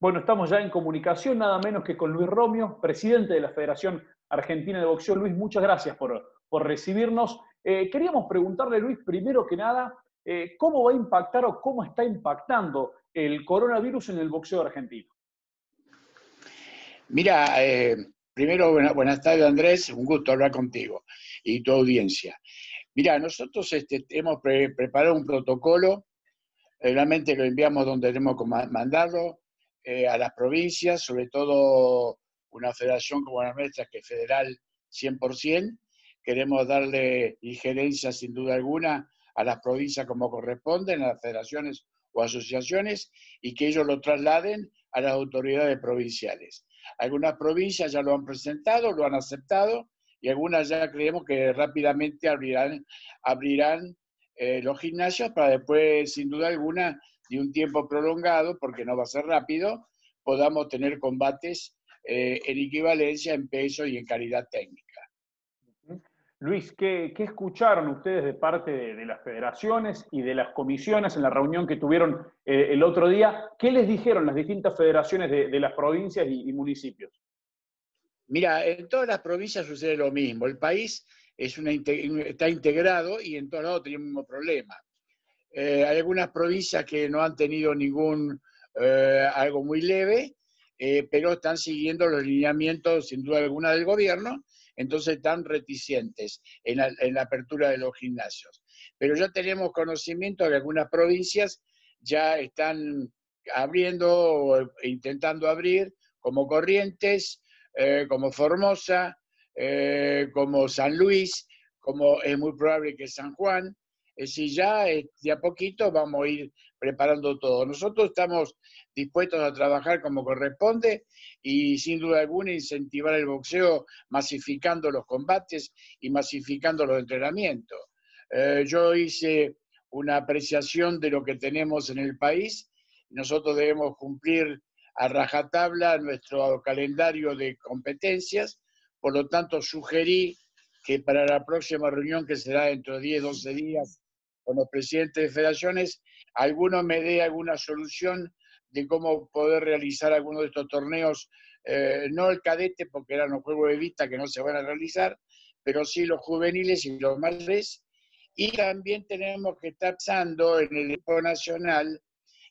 Bueno, estamos ya en comunicación, nada menos que con Luis Romio, presidente de la Federación Argentina de Boxeo. Luis, muchas gracias por, recibirnos. Eh, queríamos preguntarle, Luis, primero que nada, eh, ¿cómo va a impactar o cómo está impactando el coronavirus en el boxeo argentino? Mira, eh, primero, buenas tardes Andrés, un gusto hablar contigo y tu audiencia. Mira, nosotros este, hemos preparado un protocolo, realmente lo enviamos donde tenemos que mandarlo, a las provincias, sobre todo una federación como la nuestra, que es federal 100%, queremos darle injerencia sin duda alguna a las provincias como corresponden, a las federaciones o asociaciones, y que ellos lo trasladen a las autoridades provinciales. Algunas provincias ya lo han presentado, lo han aceptado, y algunas ya creemos que rápidamente abrirán, abrirán eh, los gimnasios para después, sin duda alguna, de un tiempo prolongado, porque no va a ser rápido, podamos tener combates eh, en equivalencia en peso y en calidad técnica. Luis, ¿qué, escucharon ustedes de parte de, las federaciones y de las comisiones en la reunión que tuvieron eh, el otro día? ¿Qué les dijeron las distintas federaciones de, las provincias y, municipios? Mira, en todas las provincias sucede lo mismo. El país es una, está integrado y en todos lados tenemos el mismo problema. Eh, hay algunas provincias que no han tenido ningún, eh, algo muy leve, pero están siguiendo los lineamientos, sin duda alguna, del gobierno entonces están reticentes en la, apertura de los gimnasios. Pero ya tenemos conocimiento de que algunas provincias ya están abriendo o intentando abrir, como Corrientes, eh, como Formosa, eh, como San Luis, como es muy probable que San Juan. Es decir, ya eh, de a poquito vamos a ir preparando todo. Nosotros estamos dispuestos a trabajar como corresponde y sin duda alguna incentivar el boxeo masificando los combates y masificando los entrenamientos. Eh, yo hice una apreciación de lo que tenemos en el país. Nosotros debemos cumplir a rajatabla nuestro calendario de competencias, por lo tanto sugerí que para la próxima reunión que será dentro de 10, 12 días con los presidentes de federaciones, alguno me dé alguna solución de cómo poder realizar alguno de estos torneos, eh, no el cadete, porque eran los juegos de vista que no se van a realizar, pero sí los juveniles y los mayores. Y también tenemos que estar pensando en el equipo nacional,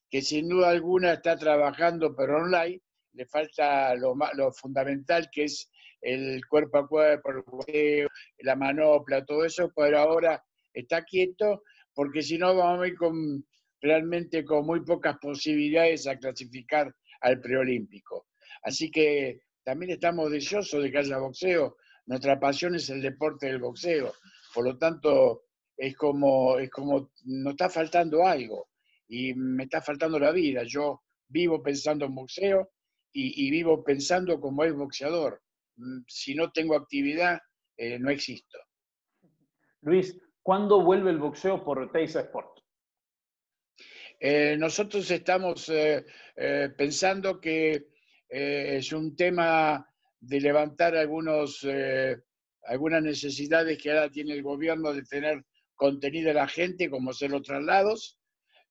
que sin duda alguna está trabajando, pero online, le falta lo, fundamental que es el cuerpo a cuerpo, el la manopla, todo eso, pero ahora está quieto, porque si no vamos a ir con realmente con muy pocas posibilidades a clasificar al preolímpico. Así que también estamos deseosos de que haya boxeo. Nuestra pasión es el deporte del boxeo. Por lo tanto, es como, es como nos está faltando algo y me está faltando la vida. Yo vivo pensando en boxeo y, vivo pensando como es boxeador. Mm, si no tengo actividad, eh, no existo. Luis, ¿cuándo vuelve el boxeo por Teisa Sport? Eh, nosotros estamos eh, eh, pensando que es un tema de levantar algunos, algunas necesidades que ahora tiene el gobierno de tener contenido a la gente, como ser los traslados,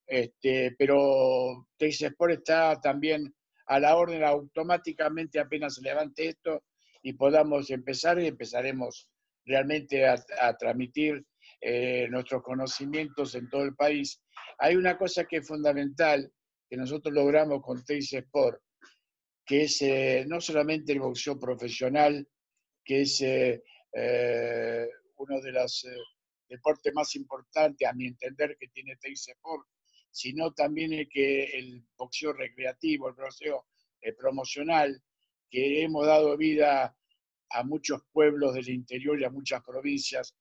este, pero Sport está también a la orden automáticamente apenas se levante esto y podamos empezar y empezaremos realmente a, transmitir nuestros conocimientos en todo el país hay una cosa que es fundamental que nosotros logramos con Teis Sport, que es eh, no solamente el boxeo profesional, que es eh, eh, uno de los deportes más importantes, a mi entender, que tiene Teis Sport, sino también el, que el boxeo recreativo, el boxeo promocional, que hemos dado vida a muchos pueblos del interior y a muchas provincias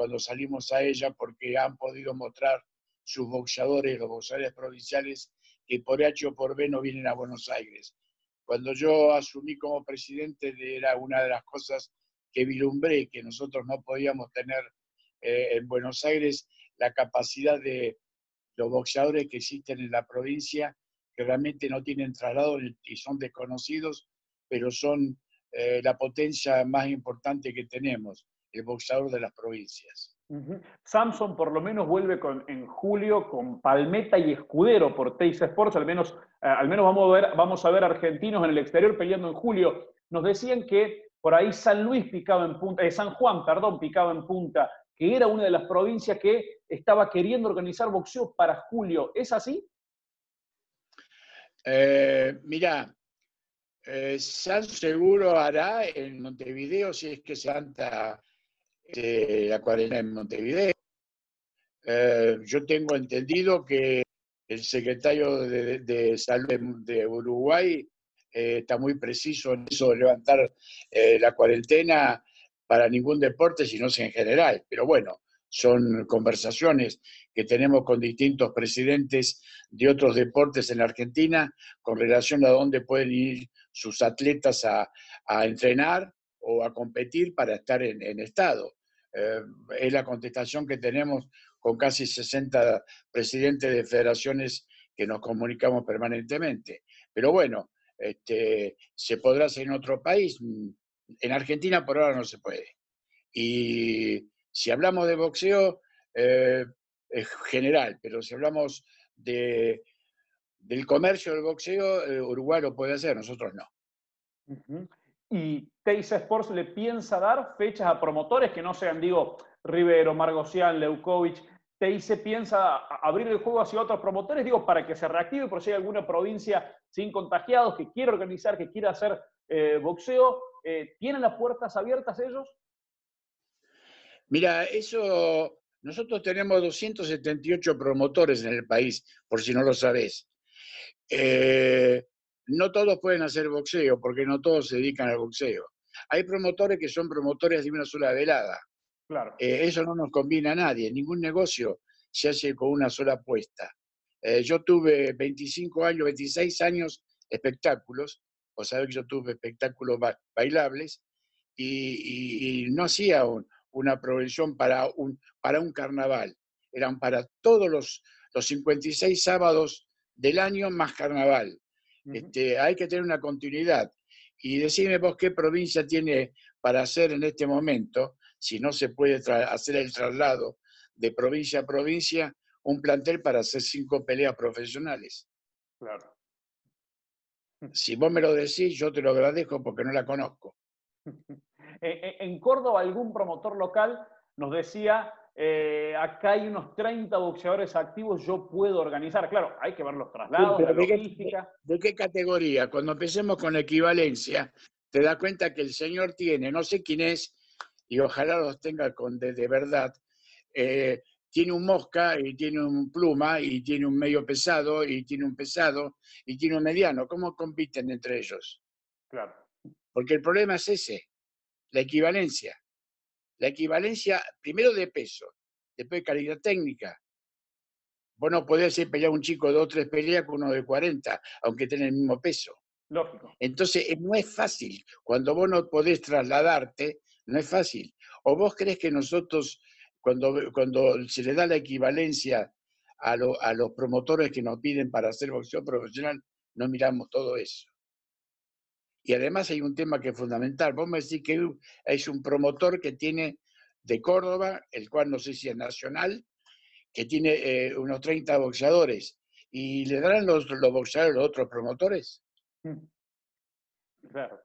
cuando salimos a ella porque han podido mostrar sus boxeadores, los boxeadores provinciales, que por H o por B no vienen a Buenos Aires. Cuando yo asumí como presidente, era una de las cosas que vilumbré, que nosotros no podíamos tener eh, en Buenos Aires la capacidad de los boxeadores que existen en la provincia, que realmente no tienen traslado y son desconocidos, pero son eh, la potencia más importante que tenemos, boxeador de las provincias. Samson por lo menos vuelve con, en julio con Palmeta y Escudero por Teis Sports, al menos, eh, al menos vamos, a ver, vamos a ver argentinos en el exterior peleando en julio. Nos decían que por ahí San Luis picaba en punta, eh, San Juan, perdón, picaba en punta, que era una de las provincias que estaba queriendo organizar boxeo para julio. ¿Es así? Eh, mira, eh, San seguro hará en Montevideo si es que Santa eh, la cuarentena en Montevideo. Eh, yo tengo entendido que el secretario de, Salud de, Uruguay está muy preciso en eso de levantar la cuarentena para ningún deporte, sino en general. Pero bueno, son conversaciones que tenemos con distintos presidentes de otros deportes en Argentina con relación a dónde pueden ir sus atletas a, entrenar o a competir para estar en, estado. Eh, es la contestación que tenemos con casi 60 presidentes de federaciones que nos comunicamos permanentemente. Pero bueno, este, se podrá hacer en otro país. En Argentina por ahora no se puede. Y si hablamos de boxeo, eh, es general, pero si hablamos de, del comercio del boxeo, eh, Uruguay lo puede hacer, nosotros no. ¿Y Teis Sports le piensa dar fechas a promotores que no sean, digo, Rivero, Margocián, Leukovic? ¿Teis piensa abrir el juego hacia otros promotores, digo, para que se reactive por si hay alguna provincia sin contagiados que quiera organizar, que quiera hacer eh, boxeo? ¿Tienen las puertas abiertas ellos? Mira, eso, nosotros tenemos 278 promotores en el país, por si no lo sabés. Eh, no todos pueden hacer boxeo, porque no todos se dedican al boxeo. Hay promotores que son promotores de una sola velada. Claro. Eh, eso no nos conviene a nadie. Ningún negocio se hace con una sola apuesta. Eh, yo tuve 25 años, 26 años espectáculos, o sabés que yo tuve espectáculos bailables, y, y no hacía un, una progresión para un, para un carnaval. Eran para todos los, los 56 sábados del año más carnaval. Este, hay que tener una continuidad. Y decime vos qué provincia tiene para hacer en este momento, si no se puede hacer el traslado de provincia a provincia, un plantel para hacer cinco peleas profesionales. Claro. Si vos me lo decís, yo te lo agradezco porque no la conozco. En Córdoba, algún promotor local nos decía, eh, acá hay unos 30 boxeadores activos, yo puedo organizar. Claro, hay que ver los traslados, la logística. ¿de, qué categoría? Cuando empecemos con equivalencia, te das cuenta que el señor tiene, no sé quién es, y ojalá los tenga con de, verdad, tiene un mosca y tiene un pluma y tiene un medio pesado y tiene un pesado y tiene un mediano. ¿Cómo compiten entre ellos? Claro. Porque el problema es ese la equivalencia. La equivalencia, primero de peso, después de calidad técnica. Vos no podés hacer pelear un chico de dos o tres peleas con uno de 40, aunque tenga el mismo peso. Lógico. Entonces, eh, no es fácil. Cuando vos no podés trasladarte, no es fácil. ¿O vos crees que nosotros, cuando, cuando se le da la equivalencia a, a los promotores que nos piden para hacer boxeo profesional, no miramos todo eso? Y además hay un tema que es fundamental. Vos me decís que es un promotor que tiene de Córdoba, el cual no sé si es nacional, que tiene eh, unos 30 boxeadores. ¿Y le darán los, los boxeadores a los otros promotores? Mm. Claro.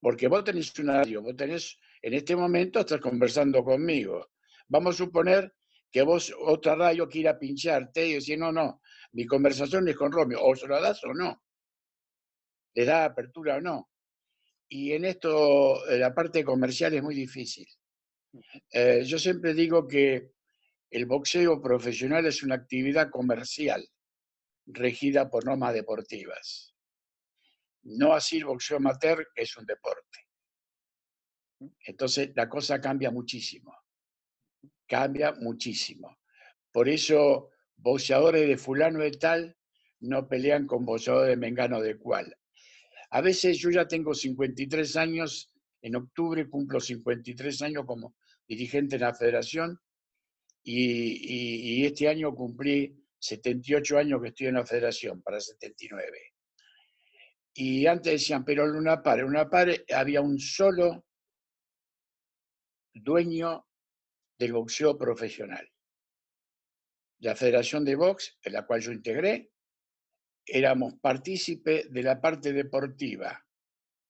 Porque vos tenés una radio, vos tenés, en este momento estás conversando conmigo. Vamos a suponer que vos, otra radio, quiera pincharte y decir, no, no, mi conversación es con Romeo, o se lo das o no le da apertura o no. Y en esto eh, la parte comercial es muy difícil. Eh, yo siempre digo que el boxeo profesional es una actividad comercial regida por normas deportivas. No así el boxeo amateur, que es un deporte. Entonces la cosa cambia muchísimo. Cambia muchísimo. Por eso boxeadores de fulano de tal no pelean con boxeadores de mengano de cual. A veces yo ya tengo 53 años, en octubre cumplo 53 años como dirigente de la federación y, este año cumplí 78 años que estoy en la federación, para 79. Y antes decían, pero en una par, en una par había un solo dueño del boxeo profesional. La Federación de Box, en la cual yo integré, éramos partícipe de la parte deportiva,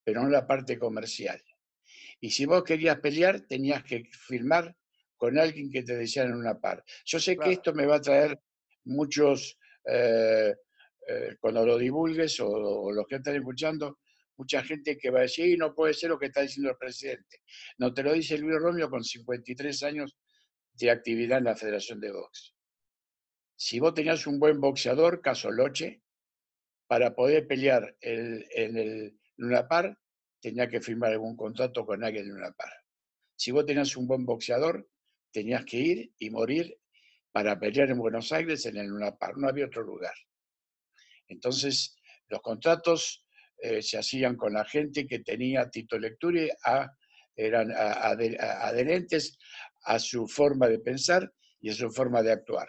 pero no la parte comercial. Y si vos querías pelear, tenías que firmar con alguien que te en una par. Yo sé que esto me va a traer muchos, eh, eh, cuando lo divulgues o, los que están escuchando, mucha gente que va a decir, no puede ser lo que está diciendo el presidente. No, te lo dice Luis Romeo con 53 años de actividad en la Federación de Box. Si vos tenías un buen boxeador, caso Loche, para poder pelear en el Luna Par, tenía que firmar algún contrato con alguien en Luna Par. Si vos tenías un buen boxeador, tenías que ir y morir para pelear en Buenos Aires en el Luna Par. No había otro lugar. Entonces, los contratos eh, se hacían con la gente que tenía Tito Lecture, a, eran adherentes a su forma de pensar y a su forma de actuar.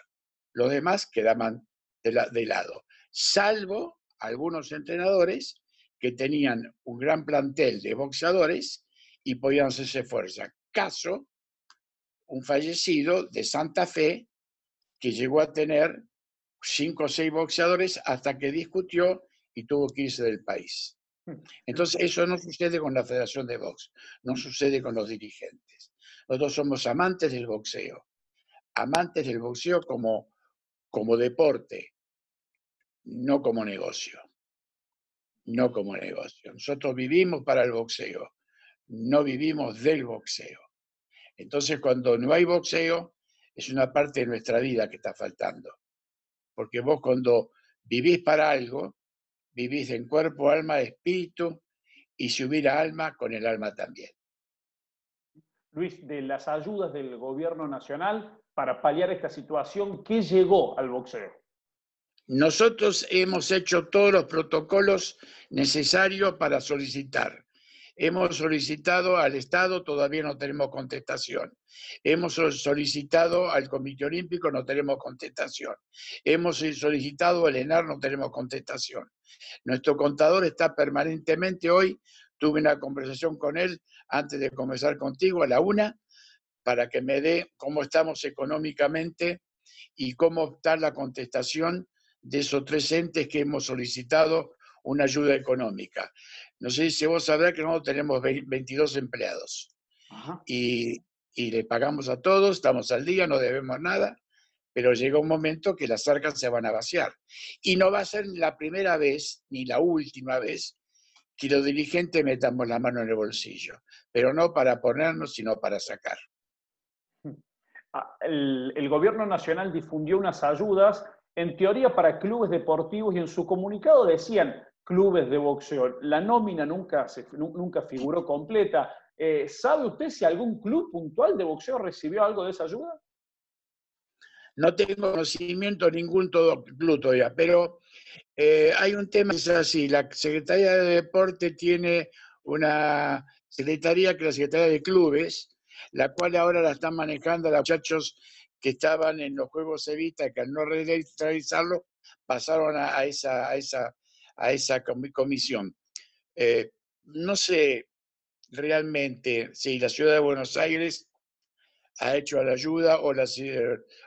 Los demás quedaban de, lado, salvo algunos entrenadores que tenían un gran plantel de boxeadores y podían hacerse fuerza. Caso, un fallecido de Santa Fe que llegó a tener cinco o seis boxeadores hasta que discutió y tuvo que irse del país. Entonces, eso no sucede con la Federación de Box, no sucede con los dirigentes. Nosotros somos amantes del boxeo, amantes del boxeo como, como deporte, no como negocio. No como negocio. Nosotros vivimos para el boxeo, no vivimos del boxeo. Entonces, cuando no hay boxeo, es una parte de nuestra vida que está faltando. Porque vos cuando vivís para algo, vivís en cuerpo, alma, espíritu, y si hubiera alma, con el alma también. Luis, de las ayudas del gobierno nacional para paliar esta situación, ¿qué llegó al boxeo? Nosotros hemos hecho todos los protocolos necesarios para solicitar. Hemos solicitado al Estado, todavía no tenemos contestación. Hemos solicitado al Comité Olímpico, no tenemos contestación. Hemos solicitado al ENAR, no tenemos contestación. Nuestro contador está permanentemente hoy, tuve una conversación con él antes de comenzar contigo a la una, para que me dé cómo estamos económicamente y cómo está la contestación de esos tres entes que hemos solicitado una ayuda económica. No sé si vos sabrás que nosotros tenemos 22 empleados y, y, le pagamos a todos, estamos al día, no debemos nada, pero llega un momento que las arcas se van a vaciar. Y no va a ser la primera vez ni la última vez que los dirigentes metamos la mano en el bolsillo, pero no para ponernos, sino para sacar. Ah, el, el gobierno nacional difundió unas ayudas en teoría para clubes deportivos y en su comunicado decían clubes de boxeo. La nómina nunca, nunca figuró completa. Eh, ¿Sabe usted si algún club puntual de boxeo recibió algo de esa ayuda? No tengo conocimiento ningún todo club todavía, pero eh, hay un tema es así. La Secretaría de Deporte tiene una secretaría que es la Secretaría de Clubes, la cual ahora la están manejando los muchachos que estaban en los Juegos Evita, que al no realizarlo, pasaron a, esa, a, esa, a esa comisión. Eh, no sé realmente si la ciudad de Buenos Aires ha hecho la ayuda o la,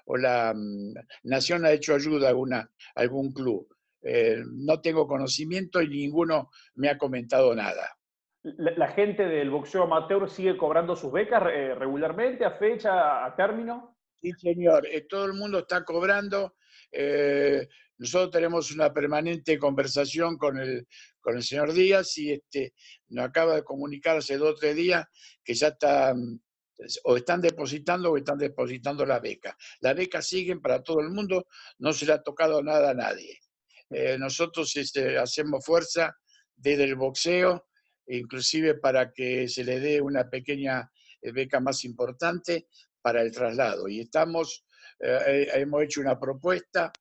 o la mm, nación ha hecho ayuda a alguna, algún club. Eh, no tengo conocimiento y ninguno me ha comentado nada. ¿La, gente del boxeo amateur sigue cobrando sus becas eh, regularmente, a fecha, a término? Sí, señor, eh, todo el mundo está cobrando. Eh, nosotros tenemos una permanente conversación con el, con el señor Díaz y este, nos acaba de comunicar hace dos o tres días que ya están, o están depositando o están depositando la beca. Las becas siguen para todo el mundo, no se le ha tocado nada a nadie. Eh, nosotros este, hacemos fuerza desde el boxeo, inclusive para que se le dé una pequeña beca más importante, para el traslado. Y estamos, eh, eh, hemos hecho una propuesta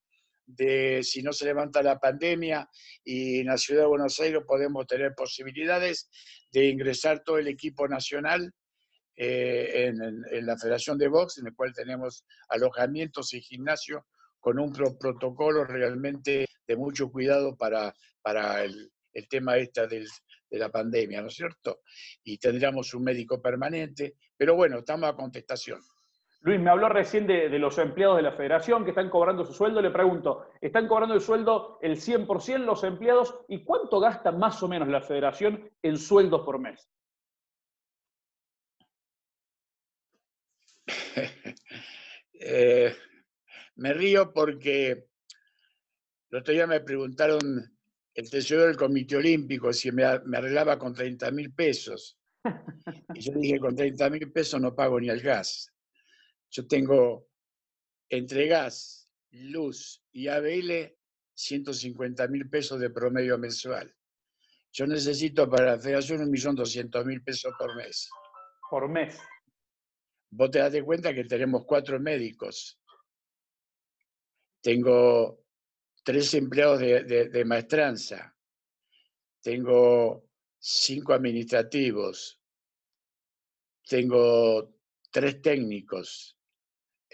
de si no se levanta la pandemia y en la ciudad de Buenos Aires podemos tener posibilidades de ingresar todo el equipo nacional eh, en, la Federación de Box, en el cual tenemos alojamientos y gimnasio con un protocolo realmente de mucho cuidado para, para el, el tema esta del, de la pandemia, ¿no es cierto? Y tendríamos un médico permanente, pero bueno, estamos a contestación. Luis, me habló recién de, los empleados de la federación que están cobrando su sueldo. Le pregunto, ¿están cobrando el sueldo el 100% los empleados? ¿Y cuánto gasta más o menos la federación en sueldos por mes? Eh, me río porque el otro día me preguntaron el tesorero del Comité Olímpico si me, arreglaba con 30 mil pesos. Y yo dije, con 30 mil pesos no pago ni el gas. Yo tengo entre gas, luz y ABL 150 mil pesos de promedio mensual. Yo necesito para la federación 1.200.000 pesos por mes. Por mes. Vos te das cuenta que tenemos cuatro médicos. Tengo tres empleados de maestranza. Tengo cinco administrativos. Tengo tres técnicos.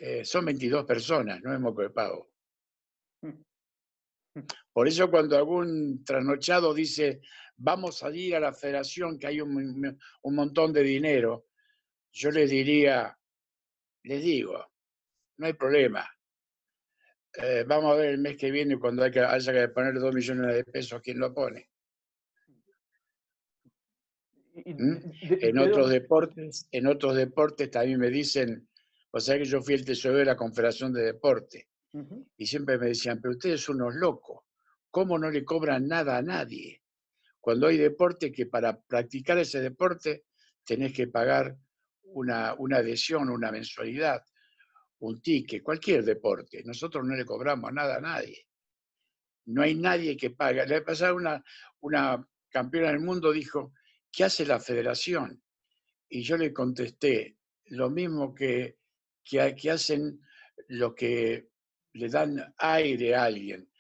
Eh, son 22 personas, no es moco de pago. Por eso cuando algún trasnochado dice, vamos a ir a la federación que hay un, montón de dinero, yo les diría, les digo, no hay problema. Eh, vamos a ver el mes que viene cuando hay que, haya que poner dos millones de pesos, ¿quién lo pone? ¿Mm? en otros deportes, en otros deportes también me dicen, o sea que yo fui el tesorero de la Confederación de Deporte. Y siempre me decían, pero ustedes son unos locos. ¿Cómo no le cobran nada a nadie? Cuando hay deporte que para practicar ese deporte tenés que pagar una, una adhesión, una mensualidad, un ticket, cualquier deporte. Nosotros no le cobramos nada a nadie. No hay nadie que pague. Le pasado una, una campeona del mundo dijo, ¿qué hace la federación? Y yo le contesté, lo mismo que que, hacen lo que le dan aire a alguien.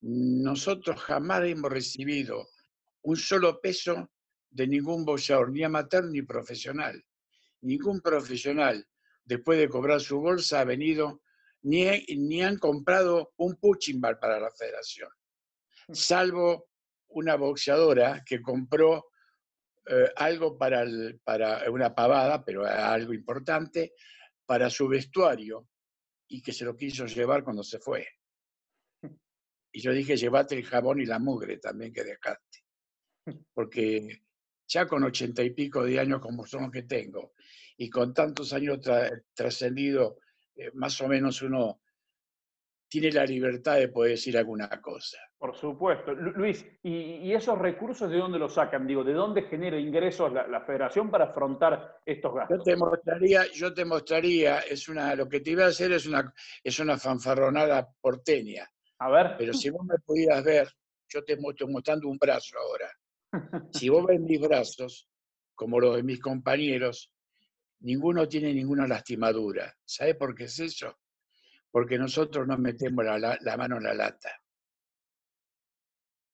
Nosotros jamás hemos recibido un solo peso de ningún boxeador, ni amateur ni profesional. Ningún profesional, después de cobrar su bolsa, ha venido, ni, ni han comprado un punching bar para la federación. Salvo una boxeadora que compró eh, algo para, para una pavada, pero algo importante, para su vestuario y que se lo quiso llevar cuando se fue. Y yo dije, llévate el jabón y la mugre también que dejaste. Porque ya con ochenta y pico de años como son los que tengo, y con tantos años trascendido, eh, más o menos uno tiene la libertad de poder decir alguna cosa. Por supuesto. Luis, ¿y, esos recursos de dónde los sacan? Digo, ¿de dónde genera ingresos la, federación para afrontar estos gastos? Yo te mostraría, yo te mostraría, es una, lo que te iba a hacer es una, es una fanfarronada porteña. A ver. Pero si vos me pudieras ver, yo te estoy mostrando un brazo ahora. Si vos ves mis brazos, como los de mis compañeros, ninguno tiene ninguna lastimadura. ¿Sabe por qué es eso? Porque nosotros no metemos la, mano en la lata.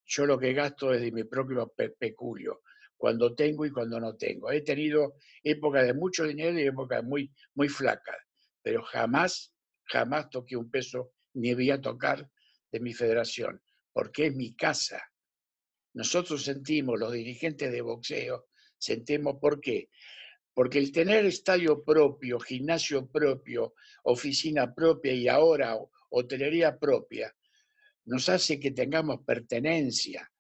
Yo lo que gasto es de mi propio peculio, cuando tengo y cuando no tengo. He tenido épocas de mucho dinero y épocas muy, muy flacas, pero jamás, jamás toqué un peso ni voy a tocar de mi federación, porque es mi casa. Nosotros sentimos, los dirigentes de boxeo, sentimos por qué. Porque el tener estadio propio, gimnasio propio, oficina propia y ahora hotelería propia, nos hace que tengamos pertenencia.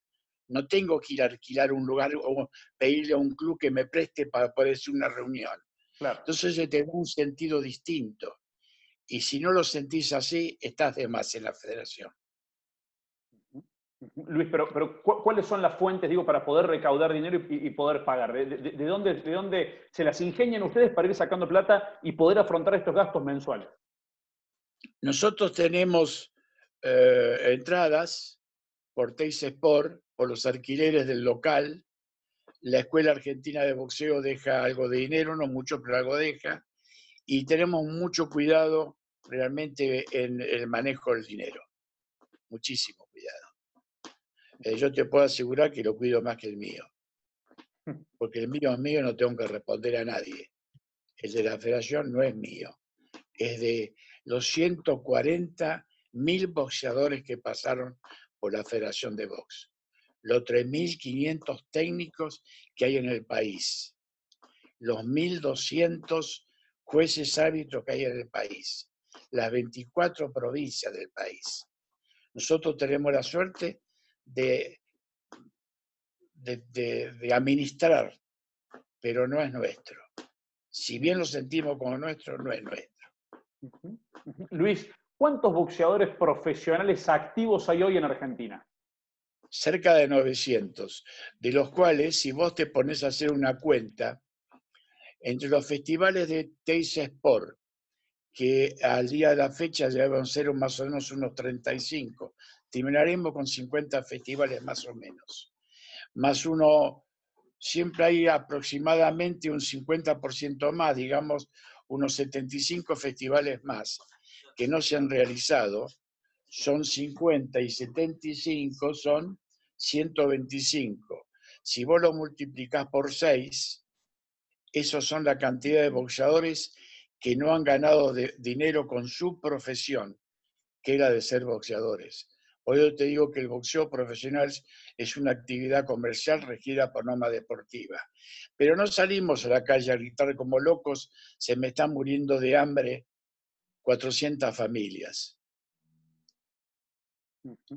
No tengo que ir a alquilar un lugar o pedirle a un club que me preste para poder hacer una reunión. Entonces se te da un sentido distinto. Y si no lo sentís así, estás de más en la federación. Luis, pero, ¿cuáles son las fuentes, digo, para poder recaudar dinero y, poder pagar? ¿De, dónde, ¿De dónde se las ingenian ustedes para ir sacando plata y poder afrontar estos gastos mensuales? Nosotros tenemos eh, entradas por Teis Sport, por los alquileres del local. La Escuela Argentina de Boxeo deja algo de dinero, no mucho, pero algo deja. Y tenemos mucho cuidado realmente en el manejo del dinero. Muchísimo cuidado. Eh, yo te puedo asegurar que lo cuido más que el mío. Porque el mío es mío, no tengo que responder a nadie. El de la federación no es mío. Es de los 140 mil boxeadores que pasaron por la Federación de Box. Los 3.500 técnicos que hay en el país. Los 1.200 jueces árbitros que hay en el país, las 24 provincias del país. Nosotros tenemos la suerte de, de, administrar, pero no es nuestro. Si bien lo sentimos como nuestro, no es nuestro. Luis, ¿cuántos boxeadores profesionales activos hay hoy en Argentina? Cerca de 900, de los cuales, si vos te pones a hacer una cuenta, entre los festivales de Teis Sport, que al día de la fecha deben ser más o menos unos 35, terminaremos con 50 festivales más o menos. Más uno, siempre hay aproximadamente un 50% más, digamos unos 75 festivales más que no se han realizado, son 50 y 75 son 125. Si vos lo multiplicás por 6, esos son la cantidad de boxeadores que no han ganado dinero con su profesión, que era de ser boxeadores. Hoy yo te digo que el boxeo profesional es una actividad comercial regida por norma deportiva. Pero no salimos a la calle a gritar como locos, se me están muriendo de hambre 400 familias.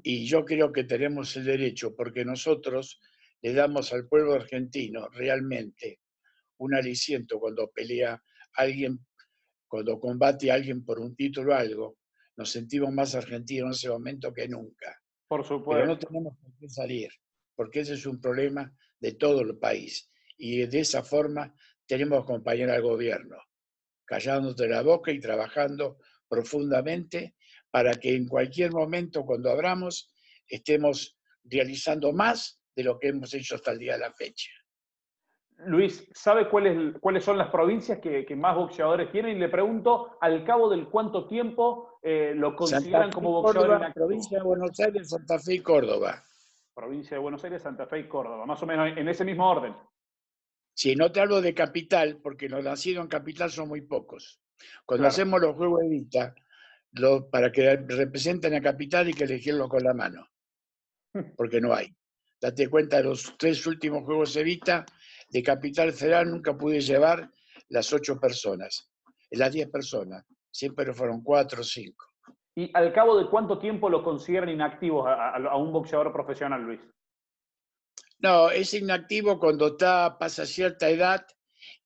Y yo creo que tenemos el derecho, porque nosotros le damos al pueblo argentino realmente un aliciento cuando pelea alguien, cuando combate a alguien por un título o algo, nos sentimos más argentinos en ese momento que nunca. Por supuesto. Pero no tenemos por qué salir, porque ese es un problema de todo el país. Y de esa forma tenemos que acompañar al gobierno, callándote la boca y trabajando profundamente para que en cualquier momento, cuando abramos, estemos realizando más de lo que hemos hecho hasta el día de la fecha. Luis, ¿sabe cuáles son las provincias que, más boxeadores tienen? Y le pregunto, ¿al cabo del cuánto tiempo eh, lo consideran como boxeador en Provincia de Buenos Aires, Santa Fe y Córdoba. Provincia de Buenos Aires, Santa Fe y Córdoba, más o menos en ese mismo orden. Sí, no te hablo de capital, porque los nacidos en capital son muy pocos. Cuando hacemos los juegos de vista, para que representen a capital hay que elegirlo con la mano, porque no hay. Date cuenta, de los tres últimos juegos de vista de Capital Federal nunca pude llevar las ocho personas, las diez personas, siempre fueron cuatro o cinco. ¿Y al cabo de cuánto tiempo lo consideran inactivo a, un boxeador profesional, Luis? No, es inactivo cuando está, pasa cierta edad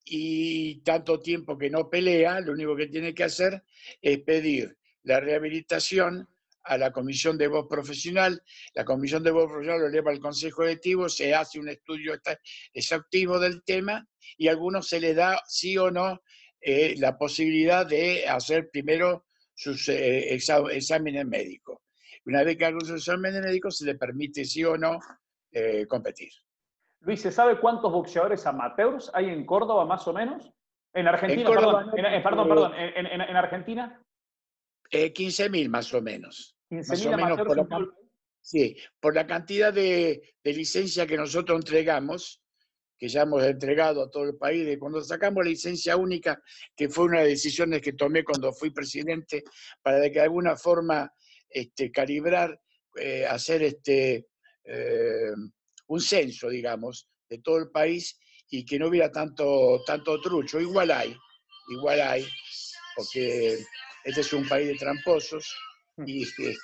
y tanto tiempo que no pelea, lo único que tiene que hacer es pedir la rehabilitación a la comisión de voz profesional, la comisión de voz profesional lo lleva al consejo directivo, se hace un estudio exhaustivo del tema y a algunos se le da sí o no eh, la posibilidad de hacer primero sus eh, exámenes médicos. Una vez que hagan sus exámenes médicos se le permite sí o no eh, competir. Luis, ¿se sabe cuántos boxeadores amateurs hay en Córdoba más o menos? En Argentina, perdón, perdón, perdón, en, Argentina. 15.000 más o menos más o menos por la, sí, por la cantidad de, de licencia que nosotros entregamos, que ya hemos entregado a todo el país, de cuando sacamos la licencia única, que fue una de las decisiones que tomé cuando fui presidente, para de que de alguna forma este, calibrar, eh, hacer este, eh, un censo, digamos, de todo el país y que no hubiera tanto, tanto trucho. Igual hay, igual hay, porque este es un país de tramposos y este,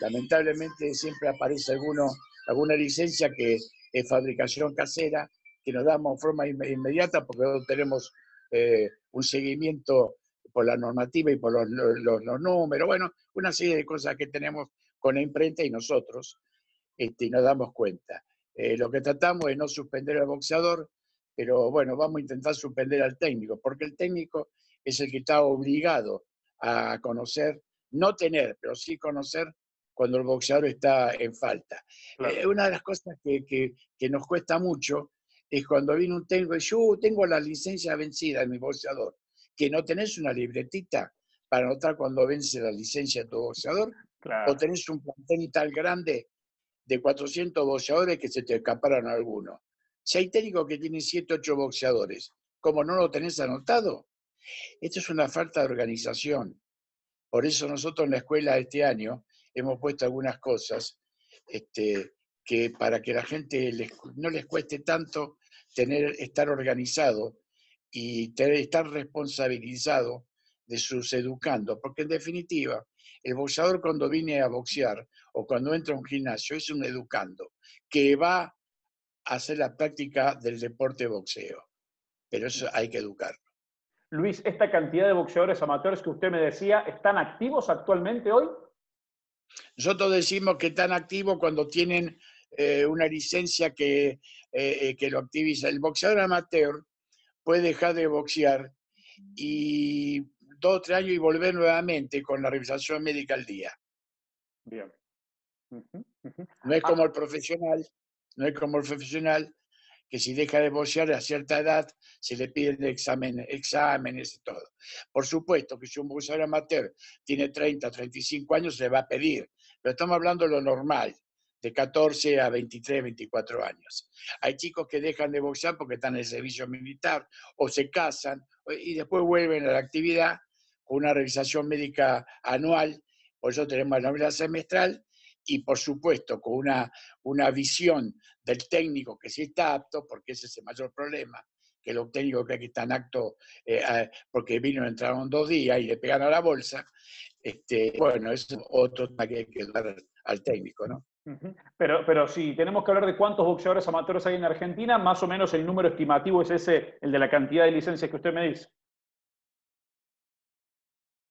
lamentablemente siempre aparece alguno, alguna licencia que es fabricación casera, que nos damos forma inmediata porque no tenemos eh, un seguimiento por la normativa y por los, los, números, bueno, una serie de cosas que tenemos con la imprenta y nosotros, este, y nos damos cuenta. Eh, lo que tratamos es no suspender al boxeador, pero bueno, vamos a intentar suspender al técnico, porque el técnico es el que está obligado a conocer no tener, pero sí conocer cuando el boxeador está en falta. Eh, una de las cosas que, nos cuesta mucho es cuando viene un técnico y yo uh, tengo la licencia vencida de mi boxeador, que no tenés una libretita para anotar cuando vence la licencia de tu boxeador, o tenés un plantel tal grande de 400 boxeadores que se te escaparon algunos. Si hay técnicos que tienen 7, 8 boxeadores, ¿cómo no lo tenés anotado? Esto es una falta de organización. Por eso nosotros en la escuela este año hemos puesto algunas cosas este, que para que la gente no les cueste tanto tener, estar organizado y estar responsabilizado de sus educandos, porque en definitiva, el boxeador cuando viene a boxear o cuando entra a un gimnasio es un educando que va a hacer la práctica del deporte boxeo, pero eso hay que educarlo. Luis, ¿esta cantidad de boxeadores amateurs que usted me decía están activos actualmente hoy? Nosotros decimos que están activos cuando tienen eh, una licencia que, eh, eh, que lo activiza. El boxeador amateur puede dejar de boxear y dos o tres años y volver nuevamente con la revisación médica al día. Bien. No es ah. como el profesional, no es como el profesional que si deja de boxear a cierta edad se le piden examen, exámenes y todo. Por supuesto que si un boxeador amateur tiene 30, 35 años, se le va a pedir, pero estamos hablando de lo normal, de 14 a 23, 24 años. Hay chicos que dejan de boxear porque están en el servicio militar o se casan y después vuelven a la actividad con una revisación médica anual, por eso tenemos la novela semestral y por supuesto con una, una visión del técnico que sí está apto, porque ese es el mayor problema, que el técnico cree que está en acto eh, porque vino, entraron dos días y le pegan a la bolsa, este, bueno, es otro tema que hay que dar al técnico, ¿no? Pero, pero si tenemos que hablar de cuántos boxeadores amateurs hay en Argentina, más o menos el número estimativo es ese, el de la cantidad de licencias que usted me dice.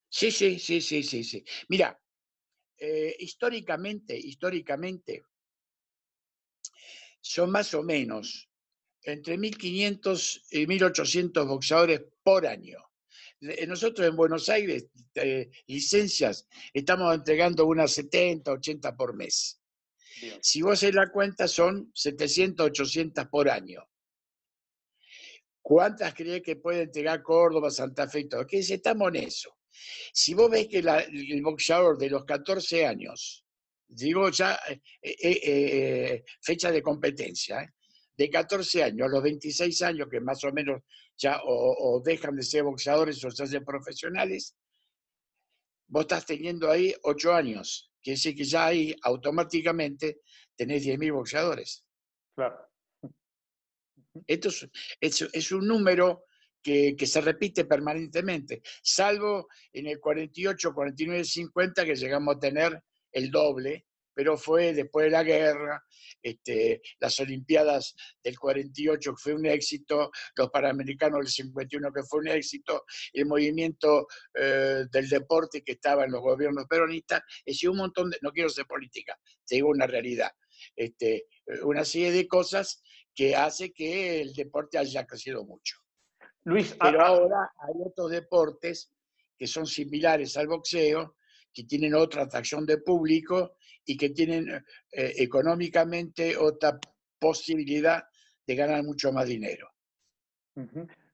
Sí, sí, sí, sí, sí, sí. Mira, eh, históricamente, históricamente, son más o menos entre 1.500 y 1.800 boxeadores por año. Nosotros en Buenos Aires, eh, licencias, estamos entregando unas 70, 80 por mes. Si vos haces la cuenta, son 700, 800 por año. ¿Cuántas crees que puede entregar Córdoba, Santa Fe y todo? Que estamos en eso. Si vos ves que el boxeador de los 14 años, digo ya eh, eh, eh, fecha de competencia, de 14 años a los 26 años, que más o menos ya o, dejan de ser boxeadores o se hacen profesionales, vos estás teniendo ahí 8 años. Quiere decir que ya ahí automáticamente tenés 10.000 boxeadores. Claro. Esto es un número que, se repite permanentemente, salvo en el 48, 49, 50 que llegamos a tener el doble, pero fue después de la guerra, este, las Olimpiadas del 48 que fue un éxito, los Panamericanos del 51 que fue un éxito, el movimiento eh, del deporte que estaba en los gobiernos peronistas, es un montón de, no quiero ser política, te digo una realidad, este, una serie de cosas que hace que el deporte haya crecido mucho. Luis, pero ahora hay otros deportes que son similares al boxeo, que tienen otra atracción de público y que tienen eh, económicamente otra posibilidad de ganar mucho más dinero.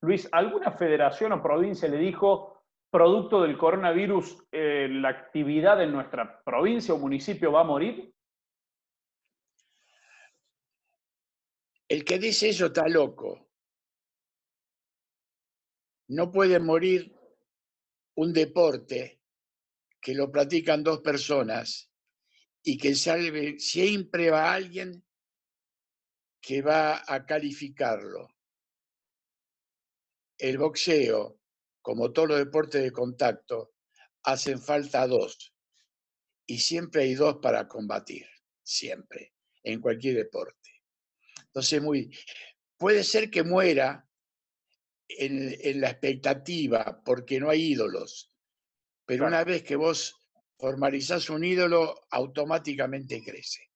Luis, ¿alguna federación o provincia le dijo, producto del coronavirus, eh, la actividad en nuestra provincia o municipio va a morir? El que dice eso está loco. No puede morir un deporte que lo practican dos personas y que salve, siempre va alguien que va a calificarlo. El boxeo, como todos los deportes de contacto, hacen falta dos. Y siempre hay dos para combatir, siempre, en cualquier deporte. Entonces, muy, puede ser que muera en, la expectativa, porque no hay ídolos. Pero una vez que vos formalizás un ídolo, automáticamente crece.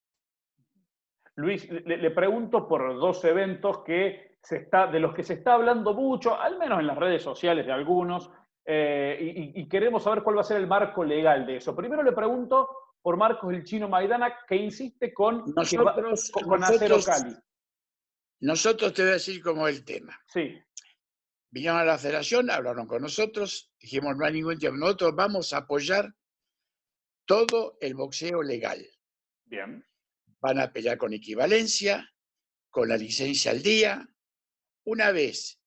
Luis, le, pregunto por dos eventos que se está, de los que se está hablando mucho, al menos en las redes sociales de algunos, eh, y, queremos saber cuál va a ser el marco legal de eso. Primero le pregunto por Marcos el Chino Maidana, que insiste con, nosotros, con Acero Cali. Nosotros te voy a decir cómo es el tema. Sí. Vinieron a la federación, hablaron con nosotros, dijimos, no hay ningún tiempo, nosotros vamos a apoyar todo el boxeo legal. Bien. Van a pelear con equivalencia, con la licencia al día. Una vez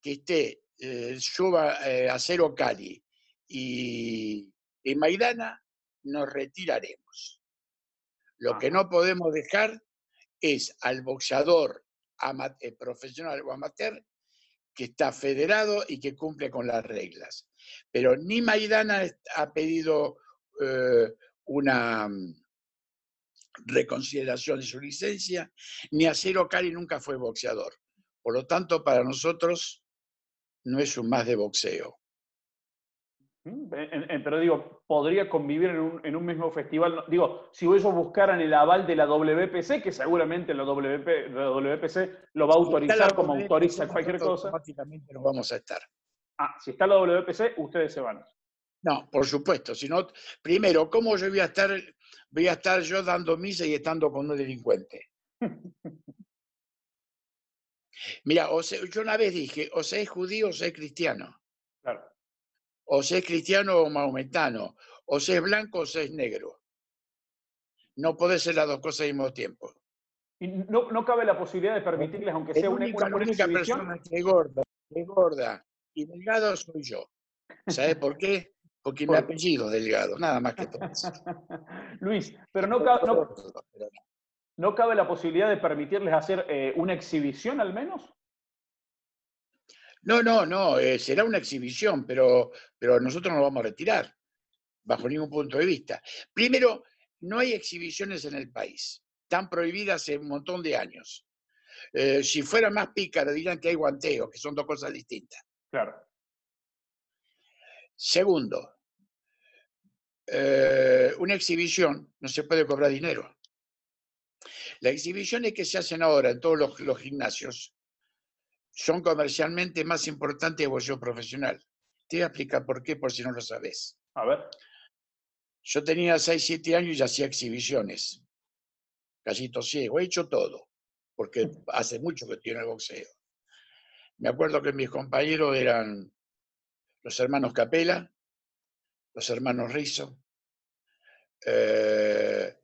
que esté eh, suba eh, Acero Cali y, Maidana, nos retiraremos. Lo que no podemos dejar es al boxeador eh, profesional o amateur que está federado y que cumple con las reglas. Pero ni Maidana ha pedido eh, una mm, reconsideración de su licencia, ni Acero Cari nunca fue boxeador. Por lo tanto, para nosotros no es un más de boxeo. Mm, pero digo, podría convivir en un, mismo festival. Digo, si ellos buscaran el aval de la WPC, que seguramente la, WPC lo va a autorizar como autoriza cualquier cosa. Automáticamente no vamos a estar. Ah, si está la WPC, ustedes se van. No, por supuesto. Si primero, ¿cómo yo voy a estar, voy a estar yo dando misa y estando con un delincuente? Mira, yo una vez dije, o sea, es judío o sea, es cristiano. Claro o se es cristiano o maometano, o se es blanco o se es negro. No puede ser las dos cosas al mismo tiempo. Y no, cabe la posibilidad de permitirles, aunque sea una, única, única persona que es gorda, que gorda y delgado soy yo. ¿Sabes por qué? Porque mi apellido Delgado, nada más que todo Luis, pero no, cabe, no, cabe la posibilidad de permitirles hacer eh, una exhibición al menos. No, no, no, eh, será una exhibición, pero, pero nosotros no vamos a retirar, bajo ningún punto de vista. Primero, no hay exhibiciones en el país, están prohibidas hace un montón de años. Eh, si fuera más pícaro, dirían que hay guanteo, que son dos cosas distintas. Claro. Segundo, eh, una exhibición no se puede cobrar dinero. Las exhibiciones que se hacen ahora en todos los gimnasios son comercialmente más importantes que boxeo profesional. Te voy a explicar por qué, por si no lo sabes. A ver. Yo tenía 6, 7 años y hacía exhibiciones. Casi ciego. He hecho todo, porque hace mucho que tiene el boxeo. Me acuerdo que mis compañeros eran los hermanos Capela, los hermanos Rizzo, eh,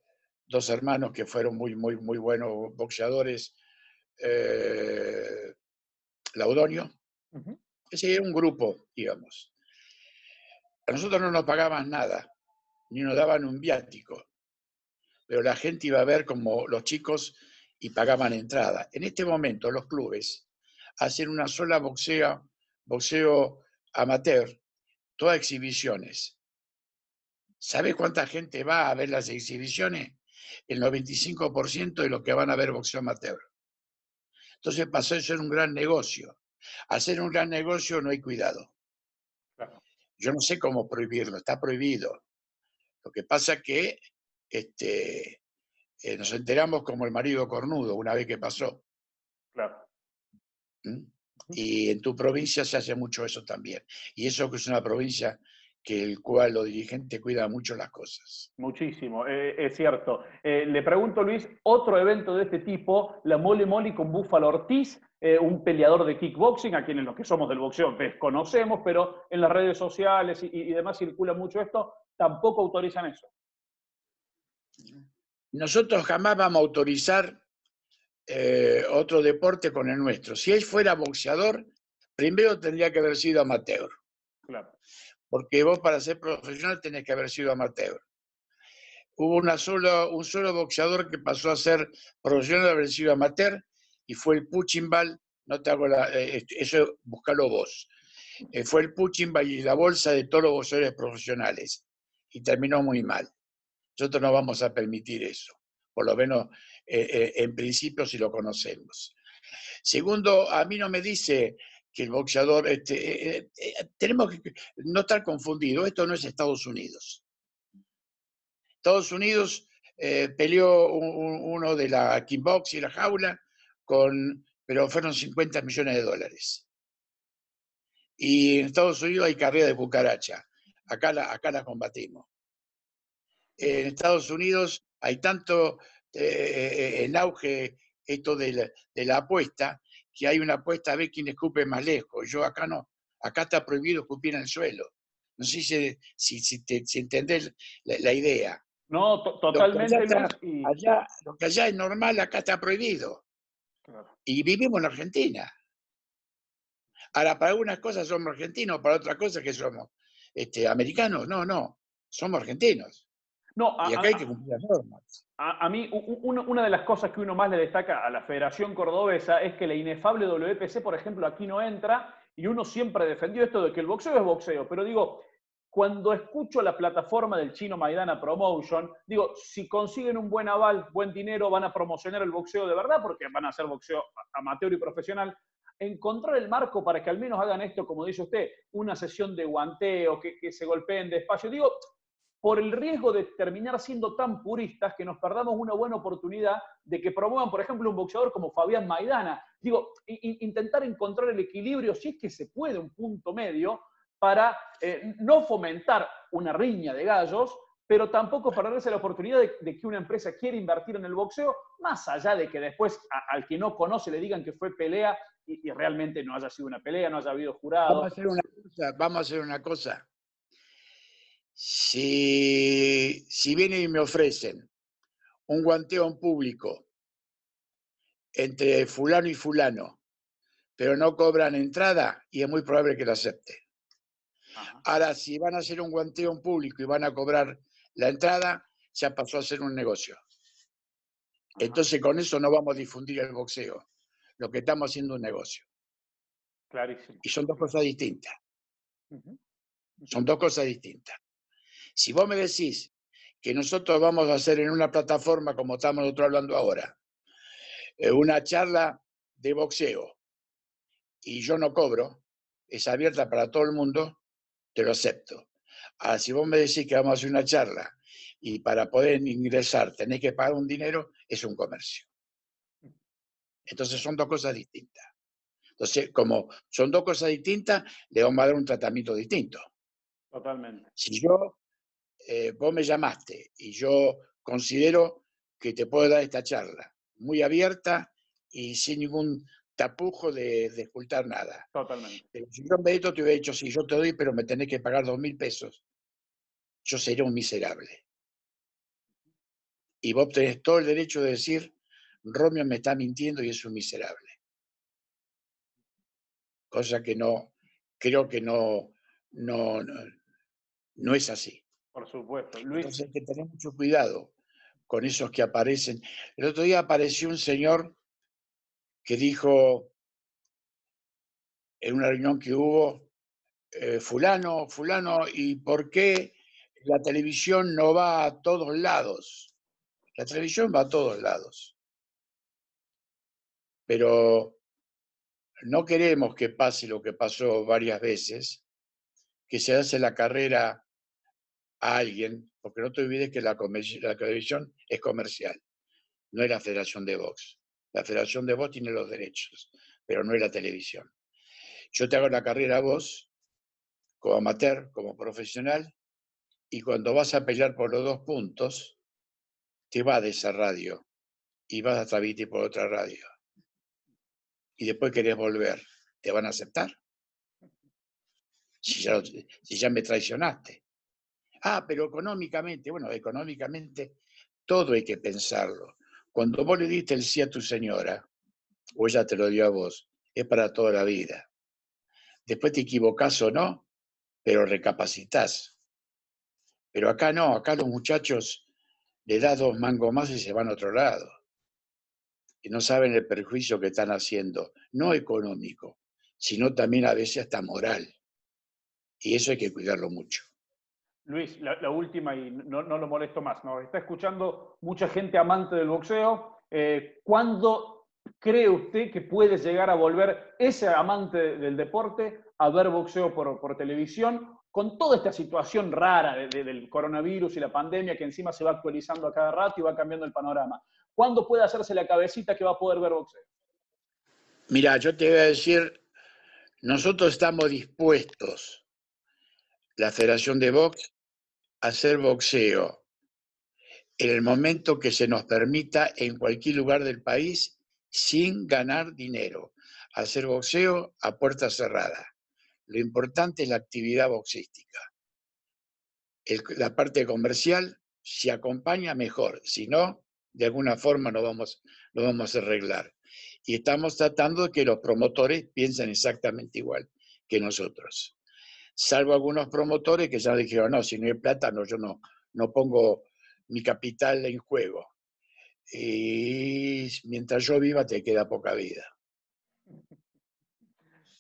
dos hermanos que fueron muy, muy, muy buenos boxeadores, eh, Laudonio. Ese era un grupo, digamos. A nosotros no nos pagaban nada, ni nos daban un viático, pero la gente iba a ver como los chicos y pagaban entrada. En este momento los clubes hacen una sola boxeo, boxeo amateur, todas exhibiciones. ¿Sabe cuánta gente va a ver las exhibiciones? El 95% de los que van a ver boxeo amateur. Entonces pasó a ser un gran negocio. Ser un gran negocio no hay cuidado. Yo no sé cómo prohibirlo, está prohibido. Lo que pasa es que este, eh, nos enteramos como el marido cornudo una vez que pasó. Claro. ¿Mm? Y en tu provincia se hace mucho eso también. Y eso que es una provincia que el cual los dirigentes cuidan mucho las cosas. Muchísimo, eh, es cierto. Eh, le pregunto, Luis, otro evento de este tipo, la Mole Mole con Búfalo Ortiz, eh, un peleador de kickboxing, a quienes los que somos del boxeo desconocemos, pero en las redes sociales y, y demás circula mucho esto, tampoco autorizan eso. Nosotros jamás vamos a autorizar otro deporte con el nuestro. Si él fuera boxeador, primero tendría que haber sido amateur. Claro porque vos para ser profesional tenés que haber sido amateur. Hubo una solo, un solo boxeador que pasó a ser profesional de haber sido amateur y fue el Puchimbal, no te hago la, eh, eso búscalo vos. Eh, fue el Puchimbal y la bolsa de todos los boxeadores profesionales y terminó muy mal. Nosotros no vamos a permitir eso, por lo menos eh, en principio si lo conocemos. Segundo, a mí no me dice que el boxeador, este, eh, eh, eh, tenemos que no estar confundidos, esto no es Estados Unidos. Estados Unidos peleó uno de la kickbox y la jaula, con, pero fueron 50 millones de dólares. Y en Estados Unidos hay carrera de cucaracha, acá la, acá la combatimos. En Estados Unidos hay tanto en auge esto de la apuesta, que hay una apuesta a ver quién escupe más lejos. Yo acá no, acá está prohibido escupir en el suelo. No sé si, si, si, entendés la, idea. No, totalmente. Lo que allá, lo que allá, es normal, acá está prohibido. Y vivimos en Argentina. Ahora, para algunas cosas somos argentinos, para otras cosas que somos este, americanos. No, no, somos argentinos. No, y acá hay que cumplir las normas. A, mí, una de las cosas que uno más le destaca a la Federación Cordobesa es que la inefable WPC, por ejemplo, aquí no entra y uno siempre defendió esto de que el boxeo es boxeo. Pero digo, cuando escucho la plataforma del chino Maidana Promotion, digo, si consiguen un buen aval, buen dinero, van a promocionar el boxeo de verdad, porque van a hacer boxeo amateur y profesional. Encontrar el marco para que al menos hagan esto, como dice usted, una sesión de guanteo, que, que se golpeen despacio. Digo, por el riesgo de terminar siendo tan puristas que nos perdamos una buena oportunidad de que promuevan, por ejemplo, un boxeador como Fabián Maidana. Digo, intentar encontrar el equilibrio, si es que se puede, un punto medio, para eh, no fomentar una riña de gallos, pero tampoco perderse la oportunidad de, que una empresa quiera invertir en el boxeo, más allá de que después al que no conoce le digan que fue pelea y, realmente no haya sido una pelea, no haya habido jurado. Vamos a hacer una cosa, vamos a hacer una cosa. Si, si vienen y me ofrecen un guanteo en público entre fulano y fulano, pero no cobran entrada, y es muy probable que lo acepte. Ahora, si van a hacer un guanteo en público y van a cobrar la entrada, ya pasó a ser un negocio. Entonces, con eso no vamos a difundir el boxeo. Lo que estamos haciendo es un negocio. Clarísimo. Y son dos cosas distintas. Son dos cosas distintas. Si vos me decís que nosotros vamos a hacer en una plataforma como estamos nosotros hablando ahora, eh, una charla de boxeo y yo no cobro, es abierta para todo el mundo, te lo acepto. Ahora, si vos me decís que vamos a hacer una charla y para poder ingresar tenés que pagar un dinero, es un comercio. Entonces son dos cosas distintas. Entonces, como son dos cosas distintas, le vamos a dar un tratamiento distinto. Totalmente. Si yo, eh, vos me llamaste y yo considero que te puedo dar esta charla muy abierta y sin ningún tapujo de, de nada. Totalmente. si yo vez te hubiera dicho, sí, yo te doy, pero me tenés que pagar dos mil pesos, yo sería un miserable. Y vos tenés todo el derecho de decir, Romeo me está mintiendo y es un miserable. Cosa que no, creo que no, no, no, es así. Por supuesto. Luis. Entonces hay que tener mucho cuidado con esos que aparecen. El otro día apareció un señor que dijo en una reunión que hubo, eh, fulano, fulano, ¿y por qué la televisión no va a todos lados? La televisión va a todos lados. Pero no queremos que pase lo que pasó varias veces, que se hace la carrera a alguien, porque no te olvides que la, la televisión es comercial, no es la Federación de Box. La Federación de Voz tiene los derechos, pero no es la televisión. Yo te hago la carrera a vos, como amateur, como profesional, y cuando vas a pelear por los dos puntos, te vas de esa radio y vas a transmitir por otra radio. Y después querés volver, ¿te van a aceptar? Si ya, si ya me traicionaste. Ah, pero económicamente, bueno, económicamente todo hay que pensarlo. Cuando vos le diste el sí a tu señora, o ella te lo dio a vos, es para toda la vida. Después te equivocás o no, pero recapacitas. Pero acá no, acá los muchachos le das dos mangos más y se van a otro lado. Y no saben el perjuicio que están haciendo, no económico, sino también a veces hasta moral. Y eso hay que cuidarlo mucho. Luis, la, última y no, lo molesto más. Nos está escuchando mucha gente amante del boxeo. Eh, ¿Cuándo cree usted que puede llegar a volver ese amante del deporte a ver boxeo por, televisión con toda esta situación rara del coronavirus y la pandemia que encima se va actualizando a cada rato y va cambiando el panorama? ¿Cuándo puede hacerse la cabecita que va a poder ver boxeo? Mira, yo te voy a decir, nosotros estamos dispuestos, la Federación de Box, hacer boxeo en el momento que se nos permita en cualquier lugar del país sin ganar dinero. Hacer boxeo a puerta cerrada. Lo importante es la actividad boxística. la parte comercial, si acompaña, mejor. Si no, de alguna forma lo vamos, lo vamos a arreglar. Y estamos tratando de que los promotores piensen exactamente igual que nosotros salvo algunos promotores que ya dijeron, no, si no hay plata, no, yo no, no pongo mi capital en juego. Y mientras yo viva te queda poca vida.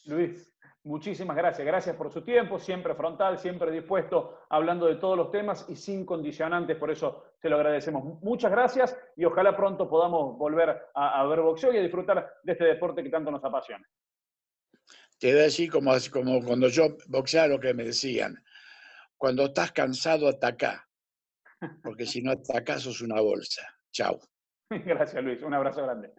Luis, muchísimas gracias. Gracias por su tiempo, siempre frontal, siempre dispuesto, hablando de todos los temas y sin condicionantes. Por eso te lo agradecemos. Muchas gracias y ojalá pronto podamos volver a, ver boxeo y a disfrutar de este deporte que tanto nos apasiona. Te voy a decir como, como cuando yo boxeaba lo que me decían. Cuando estás cansado, ataca. Porque si no atacas, sos una bolsa. Chao. Gracias, Luis. Un abrazo grande.